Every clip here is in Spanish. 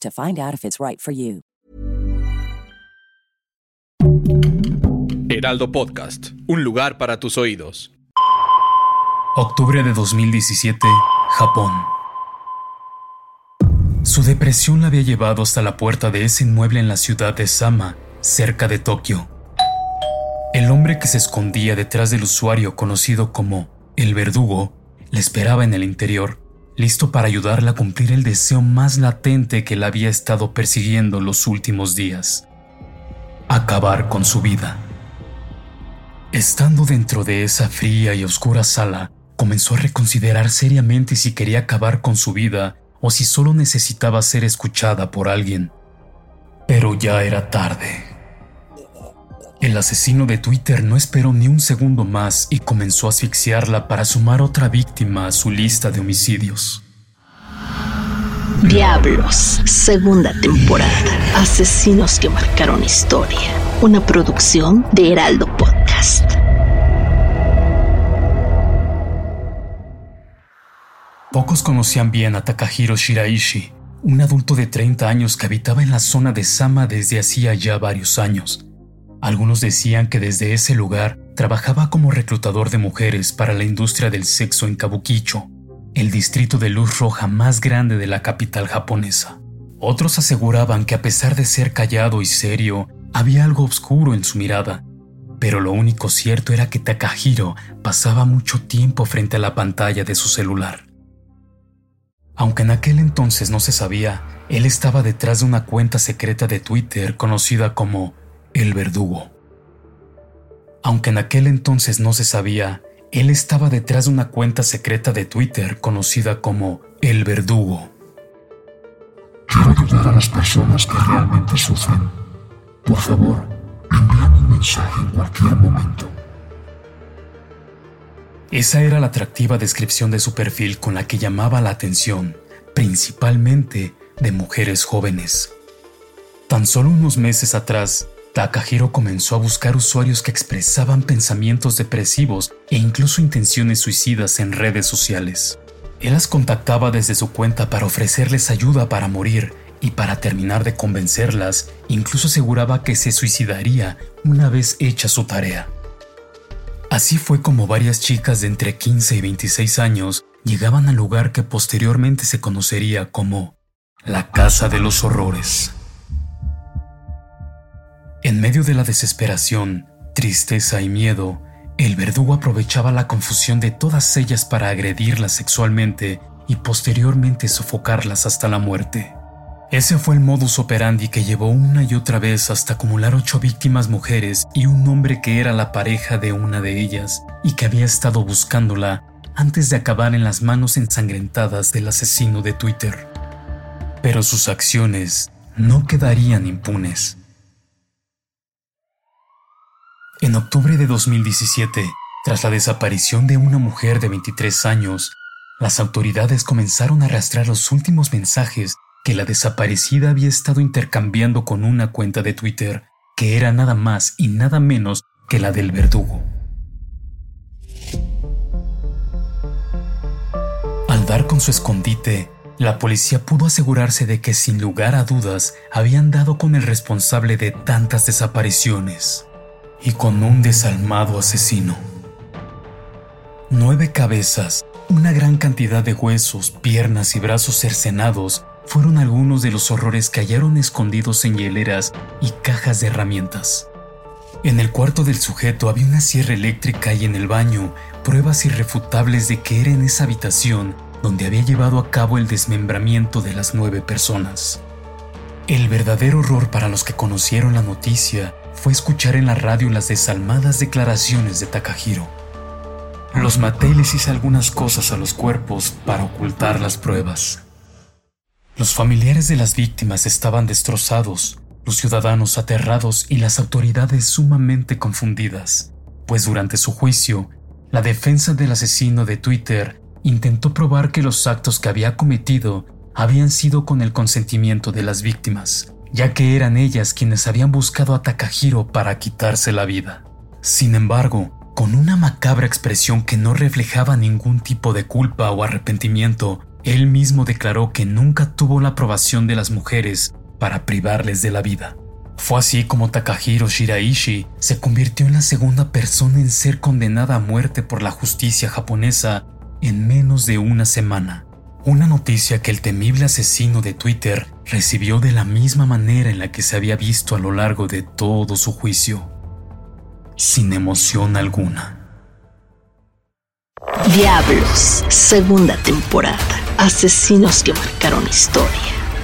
to find out if it's right for you. Heraldo Podcast, un lugar para tus oídos. Octubre de 2017, Japón. Su depresión la había llevado hasta la puerta de ese inmueble en la ciudad de Sama, cerca de Tokio. El hombre que se escondía detrás del usuario conocido como el verdugo le esperaba en el interior listo para ayudarla a cumplir el deseo más latente que la había estado persiguiendo los últimos días. Acabar con su vida. Estando dentro de esa fría y oscura sala, comenzó a reconsiderar seriamente si quería acabar con su vida o si solo necesitaba ser escuchada por alguien. Pero ya era tarde. El asesino de Twitter no esperó ni un segundo más y comenzó a asfixiarla para sumar otra víctima a su lista de homicidios. Diablos, segunda temporada. Asesinos que marcaron historia. Una producción de Heraldo Podcast. Pocos conocían bien a Takahiro Shiraishi, un adulto de 30 años que habitaba en la zona de Sama desde hacía ya varios años. Algunos decían que desde ese lugar trabajaba como reclutador de mujeres para la industria del sexo en Kabukicho, el distrito de luz roja más grande de la capital japonesa. Otros aseguraban que a pesar de ser callado y serio, había algo oscuro en su mirada, pero lo único cierto era que Takahiro pasaba mucho tiempo frente a la pantalla de su celular. Aunque en aquel entonces no se sabía, él estaba detrás de una cuenta secreta de Twitter conocida como el verdugo. Aunque en aquel entonces no se sabía, él estaba detrás de una cuenta secreta de Twitter conocida como El Verdugo. Quiero ayudar a las personas que realmente sufren. Por favor, envíame un mensaje en cualquier momento. Esa era la atractiva descripción de su perfil con la que llamaba la atención, principalmente de mujeres jóvenes. Tan solo unos meses atrás, Takahiro comenzó a buscar usuarios que expresaban pensamientos depresivos e incluso intenciones suicidas en redes sociales. Él las contactaba desde su cuenta para ofrecerles ayuda para morir y para terminar de convencerlas, incluso aseguraba que se suicidaría una vez hecha su tarea. Así fue como varias chicas de entre 15 y 26 años llegaban al lugar que posteriormente se conocería como la Casa de los Horrores. En medio de la desesperación, tristeza y miedo, el verdugo aprovechaba la confusión de todas ellas para agredirlas sexualmente y posteriormente sofocarlas hasta la muerte. Ese fue el modus operandi que llevó una y otra vez hasta acumular ocho víctimas mujeres y un hombre que era la pareja de una de ellas y que había estado buscándola antes de acabar en las manos ensangrentadas del asesino de Twitter. Pero sus acciones no quedarían impunes. En octubre de 2017, tras la desaparición de una mujer de 23 años, las autoridades comenzaron a arrastrar los últimos mensajes que la desaparecida había estado intercambiando con una cuenta de Twitter, que era nada más y nada menos que la del verdugo. Al dar con su escondite, la policía pudo asegurarse de que sin lugar a dudas habían dado con el responsable de tantas desapariciones y con un desalmado asesino. Nueve cabezas, una gran cantidad de huesos, piernas y brazos cercenados fueron algunos de los horrores que hallaron escondidos en hieleras y cajas de herramientas. En el cuarto del sujeto había una sierra eléctrica y en el baño pruebas irrefutables de que era en esa habitación donde había llevado a cabo el desmembramiento de las nueve personas. El verdadero horror para los que conocieron la noticia fue escuchar en la radio las desalmadas declaraciones de Takahiro. Los maté y les hice algunas cosas a los cuerpos para ocultar las pruebas. Los familiares de las víctimas estaban destrozados, los ciudadanos aterrados y las autoridades sumamente confundidas, pues durante su juicio, la defensa del asesino de Twitter intentó probar que los actos que había cometido habían sido con el consentimiento de las víctimas, ya que eran ellas quienes habían buscado a Takahiro para quitarse la vida. Sin embargo, con una macabra expresión que no reflejaba ningún tipo de culpa o arrepentimiento, él mismo declaró que nunca tuvo la aprobación de las mujeres para privarles de la vida. Fue así como Takahiro Shiraishi se convirtió en la segunda persona en ser condenada a muerte por la justicia japonesa en menos de una semana. Una noticia que el temible asesino de Twitter recibió de la misma manera en la que se había visto a lo largo de todo su juicio, sin emoción alguna. Diablos, segunda temporada. Asesinos que marcaron historia.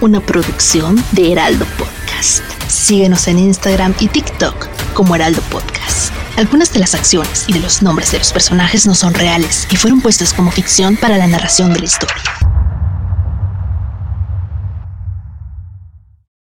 Una producción de Heraldo Podcast. Síguenos en Instagram y TikTok como Heraldo Podcast. Algunas de las acciones y de los nombres de los personajes no son reales y fueron puestos como ficción para la narración de la historia.